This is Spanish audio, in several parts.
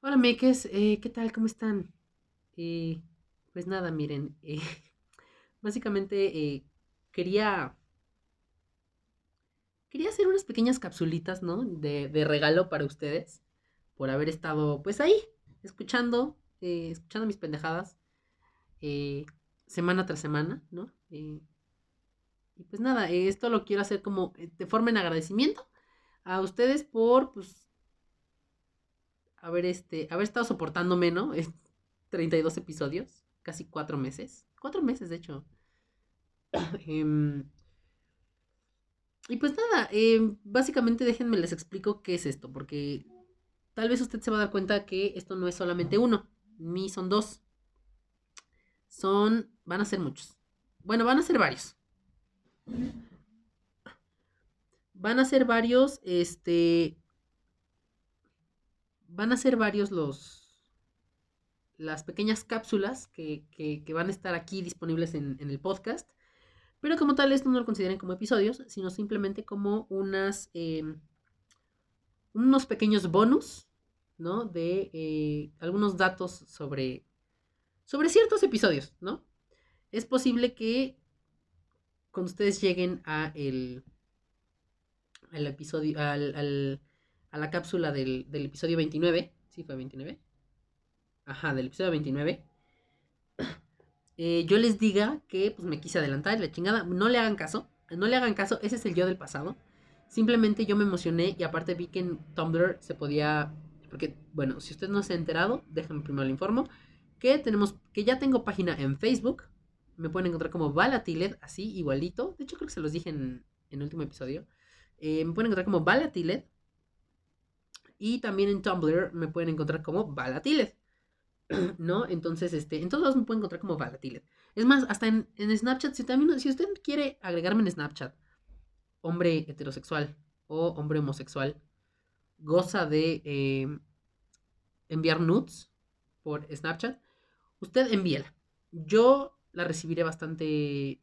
Hola, Meques, eh, ¿qué tal? ¿Cómo están? Eh, pues nada, miren, eh, básicamente eh, quería, quería hacer unas pequeñas capsulitas, ¿no? De, de regalo para ustedes, por haber estado, pues ahí, escuchando, escuchando mis pendejadas, semana tras semana, ¿no? Y pues nada, esto lo quiero hacer como de forma en agradecimiento a ustedes por, pues, haber, este, haber estado soportándome, ¿no? 32 episodios, casi cuatro meses. Cuatro meses, de hecho. Em, y pues nada, em, básicamente déjenme les explico qué es esto, porque tal vez usted se va a dar cuenta que esto no es solamente uno, ni son dos, son, van a ser muchos. Bueno, van a ser varios. Van a ser varios, este, van a ser varios los, las pequeñas cápsulas que, que, van a estar aquí disponibles en, en el podcast. Pero como tal, esto no lo consideren como episodios, sino simplemente como unas, eh, unos pequeños bonus, ¿no? De eh, algunos datos sobre, sobre ciertos episodios, ¿no? Es posible que cuando ustedes lleguen a el, al episodio, al, al- a la cápsula del, del episodio 29, ¿sí fue 29? Ajá, del episodio 29, eh, yo les diga que pues me quise adelantar, la chingada, no le hagan caso, no le hagan caso, ese es el yo del pasado. Simplemente yo me emocioné y aparte vi que en Tumblr se podía, porque bueno, si usted no se ha enterado, déjenme primero le informo, que tenemos, que ya tengo página en Facebook, me pueden encontrar como Balatiled, así, igualito, de hecho creo que se los dije en, en el último episodio, Eh, me pueden encontrar como Balatiled y también en Tumblr me pueden encontrar como Balatiled. ¿no? Entonces, este, en todos lados me pueden encontrar como Valatilet. Es más, hasta en, en Snapchat, si también, si usted quiere agregarme en Snapchat, hombre heterosexual o hombre homosexual, goza de eh, enviar nudes por Snapchat, usted envíela. Yo la recibiré bastante,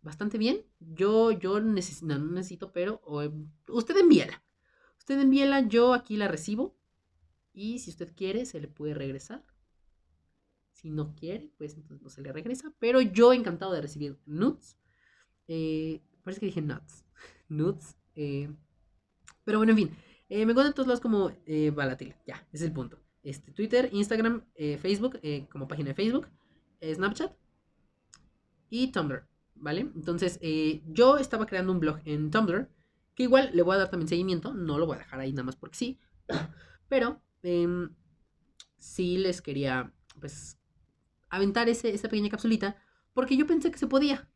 bastante bien. Yo, yo necesito, no, necesito, pero o, eh, usted envíela. Usted envíela, yo aquí la recibo. Y si usted quiere, se le puede regresar. Si no quiere, pues entonces no se le regresa. Pero yo encantado de recibir nudes. Eh, parece que dije nuts. nudes. eh, pero bueno, en fin. eh, me encuentro en todos lados como Balatil. Ya, ese es el punto. Este, Twitter, Instagram, Facebook, como página de Facebook, Snapchat y Tumblr. ¿Vale? Entonces, yo estaba creando un blog en Tumblr. Que igual le voy a dar también seguimiento. No lo voy a dejar ahí nada más porque sí. Pero em, sí les quería, pues, aventar ese, esa pequeña capsulita porque yo pensé que se podía.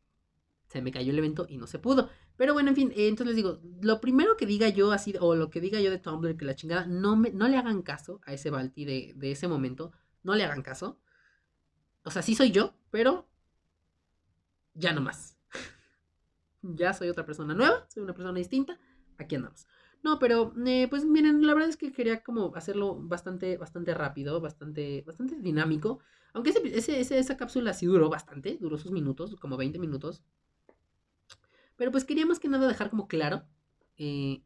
Se me cayó el evento y no se pudo. Pero bueno, en fin, eh, entonces les digo, lo primero que diga yo así, o lo que diga yo de Tumblr, que la chingada, no, me, no le hagan caso a ese Balti de, de ese momento. No le hagan caso. O sea, sí soy yo, pero ya no más. Ya soy otra persona nueva, soy una persona distinta. Aquí andamos. No, pero eh, pues miren, la verdad es que quería como hacerlo bastante, bastante rápido, bastante, bastante dinámico. Aunque ese, ese- esa cápsula sí duró bastante, duró sus minutos, como 20 minutos. Pero pues quería más que nada dejar como claro eh,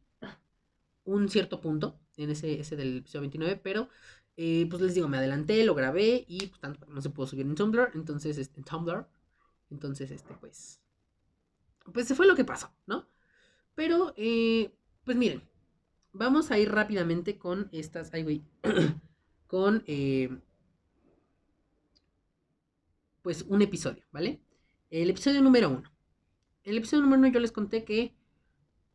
un cierto punto en ese, ese del episodio 29, pero eh, pues les digo, me adelanté, lo grabé y pues tanto no se pudo subir en Tumblr, entonces este, en Tumblr, entonces este pues pues se fue lo que pasó, ¿no? Pero eh, pues miren, vamos a ir rápidamente con estas, ay güey, con eh, pues un episodio, ¿vale? El episodio número uno. El episodio número uno yo les conté que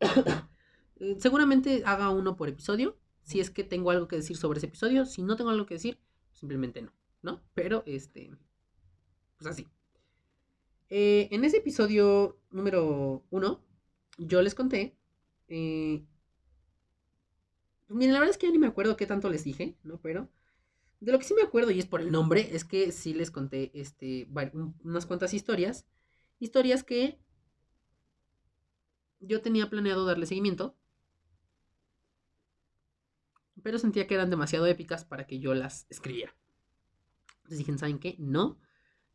eh, seguramente haga uno por episodio. Si es que tengo algo que decir sobre ese episodio. Si no tengo algo que decir, simplemente no, ¿no? Pero este, pues así. Eh, en ese episodio número uno, yo les conté. eh, la verdad es que ya ni me acuerdo qué tanto les dije, ¿no? Pero de lo que sí me acuerdo, y es por el nombre, es que sí les conté este, unas cuantas historias. Historias que yo tenía planeado darle seguimiento, pero sentía que eran demasiado épicas para que yo las escribiera. Entonces dije, ¿saben qué? No.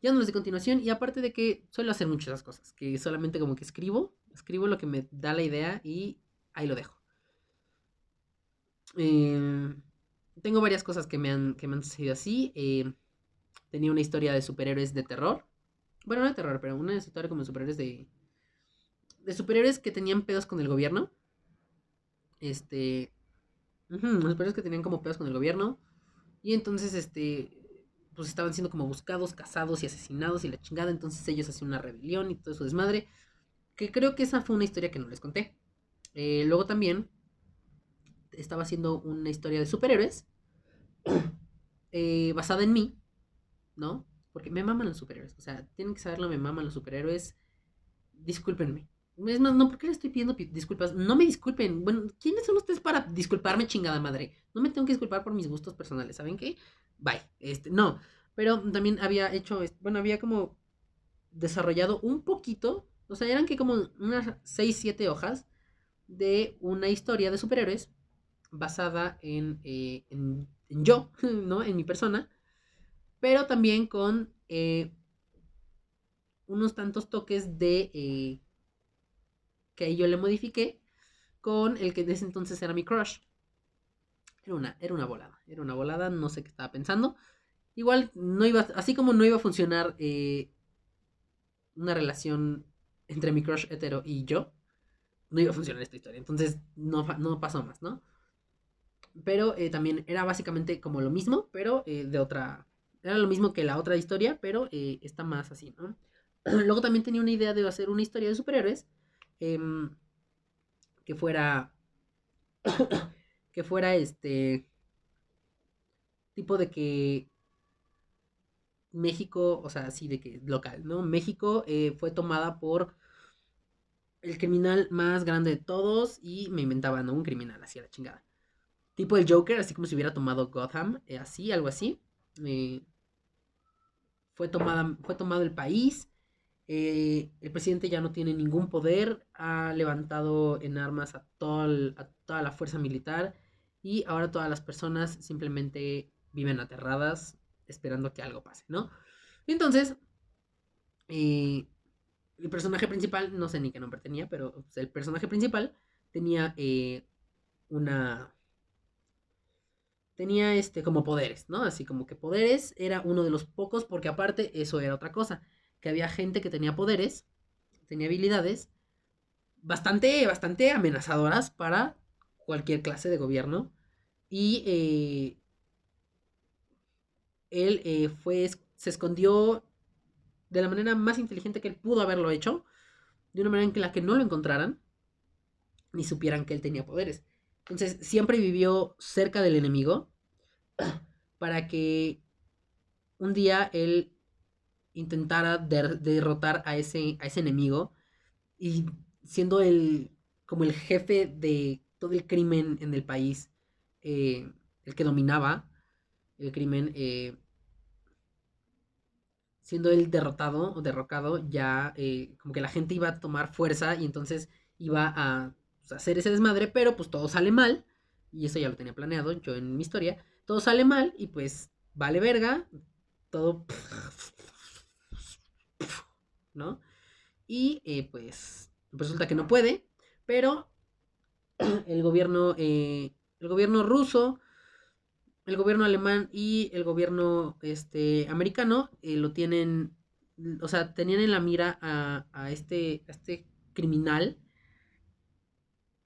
Ya no les de continuación. Y aparte de que suelo hacer muchas cosas. Que solamente como que escribo. Escribo lo que me da la idea y ahí lo dejo. Eh, tengo varias cosas que me han, que me han sucedido así. Eh, tenía una historia de superhéroes de terror. Bueno, no de terror, pero una historia como de superhéroes de. De superhéroes que tenían pedos con el gobierno. Este. los superhéroes que tenían como pedos con el gobierno. Y entonces, este. Pues estaban siendo como buscados, cazados y asesinados y la chingada. Entonces ellos hacían una rebelión y todo su desmadre. Que creo que esa fue una historia que no les conté. Eh, luego también estaba haciendo una historia de superhéroes eh, basada en mí, ¿no? Porque me maman los superhéroes. O sea, tienen que saberlo, me maman los superhéroes. Discúlpenme. Es más, no, ¿por qué le estoy pidiendo disculpas? No me disculpen. Bueno, ¿quiénes son ustedes para disculparme, chingada madre? No me tengo que disculpar por mis gustos personales, ¿saben qué? Bye. Este, no. Pero también había hecho, bueno, había como desarrollado un poquito, o sea, eran que como unas 6, 7 hojas de una historia de superhéroes basada en, eh, en, yo, ¿no? En mi persona, pero también con eh, unos tantos toques de eh, que yo le modifiqué con el que desde entonces era mi crush. Era una, era una volada, era una volada, no sé qué estaba pensando. Igual no iba, así como no iba a funcionar una relación entre mi crush hetero y yo, no iba a funcionar esta historia. Entonces no, no pasó más, ¿no? Pero eh, también era básicamente como lo mismo, pero eh, de otra... Era lo mismo que la otra historia, pero eh, está más así, ¿no? Luego también tenía una idea de hacer una historia de superhéroes. Em, que fuera... que fuera este... Tipo de que México, o sea, así de que local, ¿no? México fue tomada por el criminal más grande de todos y me inventaba, ¿no? Un criminal, así a la chingada. Tipo el Joker, así como si hubiera tomado Gotham, eh, así, algo así. Eh, fue, tomada, fue tomado el país. Eh, el presidente ya no tiene ningún poder. Ha levantado en armas a toda la fuerza militar. Y ahora todas las personas simplemente viven aterradas esperando que algo pase, ¿no? Entonces, el personaje principal, no sé ni qué nombre tenía, pero pues, el personaje principal tenía una tenía este como poderes, ¿no? Así como que poderes era uno de los pocos, porque aparte eso era otra cosa, que había gente que tenía poderes, tenía habilidades bastante, bastante amenazadoras para cualquier clase de gobierno. Y eh, él eh, fue, se escondió de la manera más inteligente que él pudo haberlo hecho, de una manera en la que no lo encontraran, ni supieran que él tenía poderes. Entonces siempre vivió cerca del enemigo para que un día él intentara derrotar a ese, a ese enemigo y siendo el como el jefe de todo el crimen en el país, eh, el que dominaba el crimen, eh, siendo él derrotado o derrocado, ya eh, como que la gente iba a tomar fuerza y entonces iba a pues, hacer ese desmadre, pero pues todo sale mal, y eso ya lo tenía planeado yo en mi historia, todo sale mal y pues vale verga, todo... ¿No? Y pues resulta que no puede, pero el gobierno, eh, el gobierno ruso, el gobierno alemán y el gobierno este, americano eh, lo tienen, o sea, tenían en la mira a, a, este, a este criminal.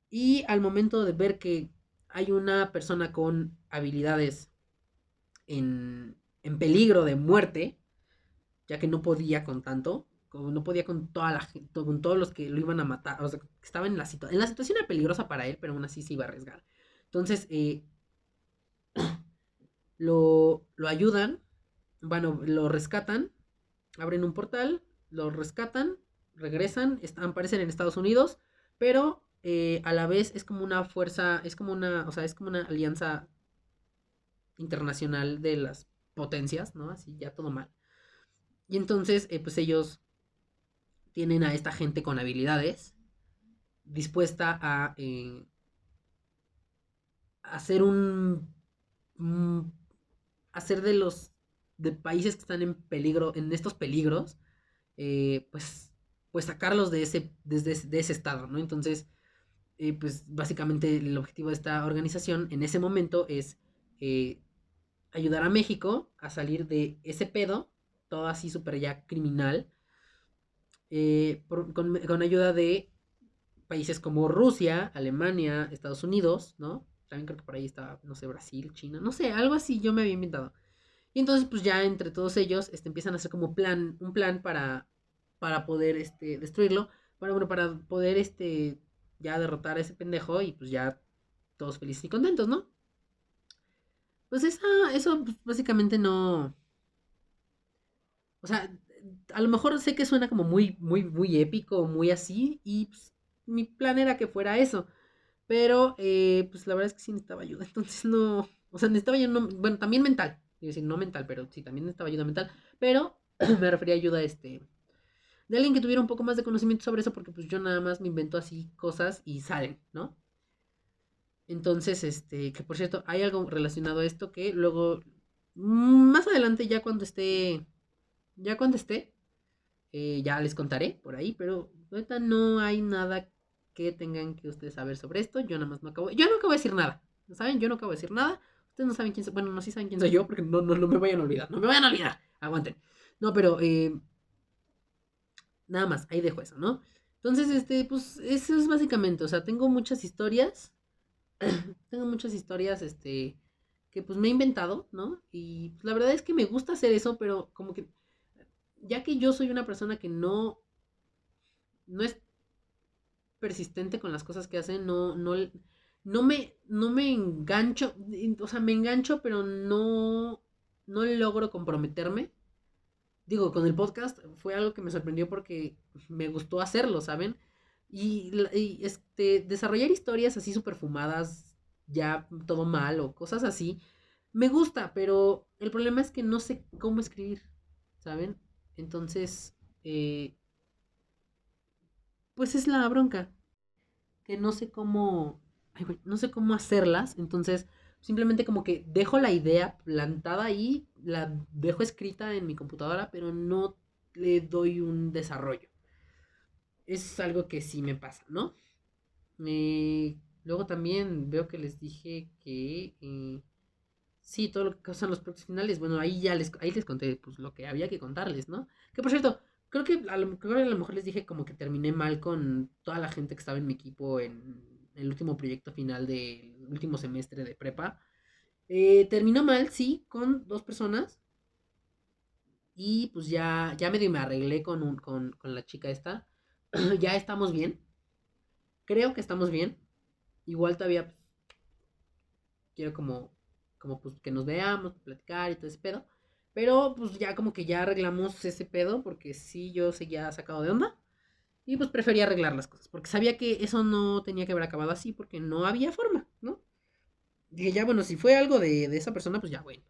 Y al momento de ver que hay una persona con habilidades en, en peligro de muerte, ya que no podía con tanto, no podía con toda la con todos los que lo iban a matar, o sea, estaba en la situación, en la situación era peligrosa para él, pero aún así se iba a arriesgar. Entonces, eh, lo, lo ayudan, bueno, lo rescatan, abren un portal, lo rescatan, regresan, están, aparecen en Estados Unidos, pero eh, a la vez es como una fuerza, es como una, o sea, es como una alianza internacional de las potencias, ¿no? Así ya todo mal. Y entonces, eh, pues ellos tienen a esta gente con habilidades dispuesta a eh, hacer un... hacer de los de países que están en peligro, en estos peligros, pues, pues sacarlos de ese, desde de ese estado, ¿no? Entonces, pues básicamente el objetivo de esta organización en ese momento es eh, ayudar a México a salir de ese pedo, todo así súper ya criminal, eh, con, con, ayuda de países como Rusia, Alemania, Estados Unidos, ¿no? También creo que por ahí está, no sé, Brasil, China, no sé, algo así yo me había inventado. Y entonces, pues ya entre todos ellos, este, empiezan a hacer como plan, un plan para, para poder, este, destruirlo, para, bueno, para poder, este, ya derrotar a ese pendejo y pues ya todos felices y contentos, ¿no? Pues esa, eso pues, básicamente no... O sea, a lo mejor sé que suena como muy, muy, muy épico, muy así, y pues, mi plan era que fuera eso. Pero, eh, pues la verdad es que sí necesitaba ayuda, entonces no... O sea, necesitaba ayuda, bueno, también mental, quiero decir, no mental, pero sí, también necesitaba ayuda mental, pero me refería a ayuda, este, de alguien que tuviera un poco más de conocimiento sobre eso, porque pues yo nada más me invento así cosas y salen, ¿no? Entonces, este, que por cierto, hay algo relacionado a esto que luego, mm, más adelante, ya cuando esté, ya cuando esté, eh, ya les contaré por ahí, pero ahorita no hay nada que tengan que ustedes saber sobre esto. Yo nada más no acabo, yo no acabo de decir nada, ¿saben? Yo no acabo de decir nada. Ustedes no saben quién soy, bueno, no sí saben quién soy yo, porque no, no, no me vayan a olvidar, no me vayan a olvidar, aguanten. No, pero, eh, nada más, ahí dejo eso, ¿no? Entonces, este, pues, eso es básicamente, o sea, tengo muchas historias tengo muchas historias, este, que pues me he inventado, ¿no? Y pues, la verdad es que me gusta hacer eso, pero como que, ya que yo soy una persona que no, no es persistente con las cosas que hace, no, no, no me, no me engancho, o sea, me engancho, pero no, no logro comprometerme. Digo, con el podcast fue algo que me sorprendió porque me gustó hacerlo, ¿saben? Y, este, desarrollar historias así súper fumadas, ya todo mal o cosas así, me gusta, pero el problema es que no sé cómo escribir, ¿saben? Entonces, eh, pues es la bronca, que no sé cómo, no sé cómo hacerlas, entonces simplemente como que dejo la idea plantada ahí, la dejo escrita en mi computadora, pero no le doy un desarrollo es algo que sí me pasa, ¿no? Eh, luego también veo que les dije que eh, sí, todo lo que causan los proyectos finales, bueno, ahí ya les, ahí les conté pues, lo que había que contarles, ¿no? Que por cierto, creo que a lo, creo a lo mejor les dije como que terminé mal con toda la gente que estaba en mi equipo en el último proyecto final del último semestre de prepa. Eh, terminó mal, sí, con dos personas. Y pues ya, ya medio me arreglé con, un, con, con la chica esta. ya estamos bien. Creo que estamos bien. Igual todavía pues, quiero como, como pues que nos veamos, platicar y todo ese pedo. Pero pues ya como que ya arreglamos ese pedo porque sí yo seguía sacado de onda. Y pues prefería arreglar las cosas porque sabía que eso no tenía que haber acabado así porque no había forma, ¿no? Dije, ya bueno, si fue algo de, de esa persona, pues ya bueno,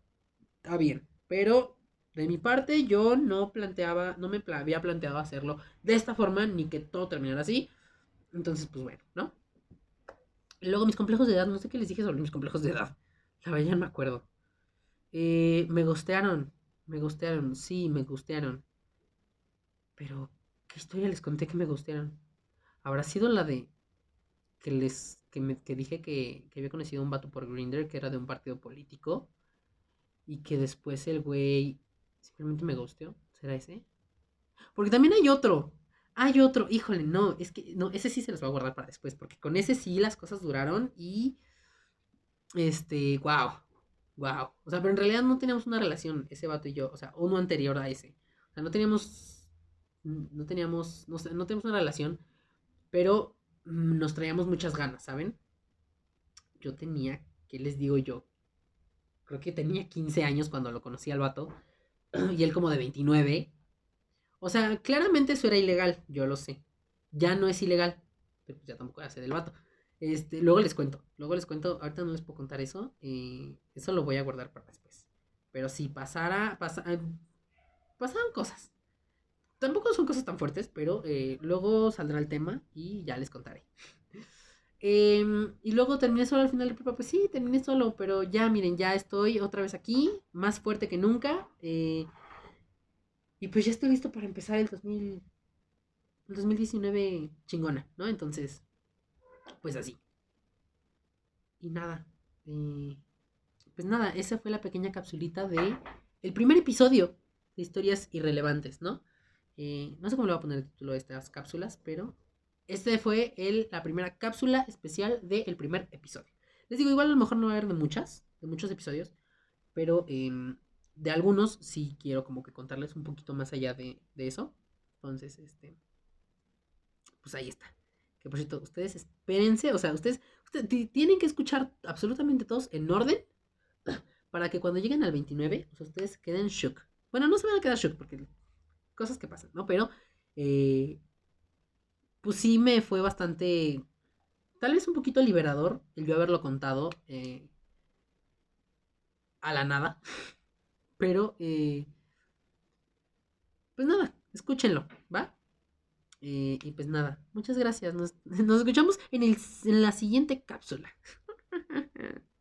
está bien. Pero de mi parte, yo no planteaba, no me había planteado hacerlo de esta forma, ni que todo terminara así. Entonces, pues bueno, ¿no? Luego mis complejos de edad, no sé qué les dije sobre mis complejos de edad. La verdad no me acuerdo. Eh, me gustearon, me gustearon, sí, me gustearon. Pero, ¿qué historia les conté que me gustearon? Habrá sido la de que les que, me, que dije que, que había conocido a un vato por Grinder que era de un partido político y que después el güey Simplemente me gusteó. ¿Será ese? Porque también hay otro. Hay otro. Híjole, no. Es que no, ese sí se los voy a guardar para después. Porque con ese sí las cosas duraron y. Este, wow. Wow. O sea, pero en realidad no teníamos una relación, ese vato y yo. O sea, uno anterior a ese. O sea, no teníamos. No teníamos. No, no teníamos una relación. Pero nos traíamos muchas ganas, ¿saben? Yo tenía. ¿Qué les digo yo? Creo que tenía 15 años cuando lo conocí al vato. y él como de 29. O sea, claramente eso era ilegal, yo lo sé. Ya no es ilegal, pero pues ya tampoco hace del vato. Este, luego les cuento, luego les cuento, ahorita no les puedo contar eso, eh, eso lo voy a guardar para después. Pero si pasara, pasa, eh, cosas. Tampoco son cosas tan fuertes, pero eh, luego saldrá el tema y ya les contaré. Em, y luego terminé solo al final de prepa. Pues sí, terminé solo, pero ya miren, ya estoy otra vez aquí, más fuerte que nunca. Y pues ya estoy listo para empezar el, 2000, el 2019 chingona, ¿no? Entonces, pues así. Y nada. Pues nada, esa fue la pequeña capsulita de el primer episodio de historias irrelevantes, ¿no? Eh, no sé cómo le voy a poner el título de estas cápsulas, pero este fue el, la primera cápsula especial del primer episodio. Les digo, igual a lo mejor no va a haber de muchas, de muchos episodios, pero em, de algunos sí quiero como que contarles un poquito más allá de, de eso. Entonces, este, pues ahí está. Que por cierto, ustedes espérense, o sea, ustedes, tienen que escuchar absolutamente todos en orden para que cuando lleguen al 29, o sea, ustedes queden shook. Bueno, no se van a quedar shook porque cosas que pasan, ¿no? Pero, eh, pues sí me fue bastante, tal vez un poquito liberador el yo haberlo contado eh, a la nada. Pero, eh, pues nada, escúchenlo, ¿va? Eh, y pues nada, muchas gracias. Nos, nos escuchamos en, el, en la siguiente cápsula.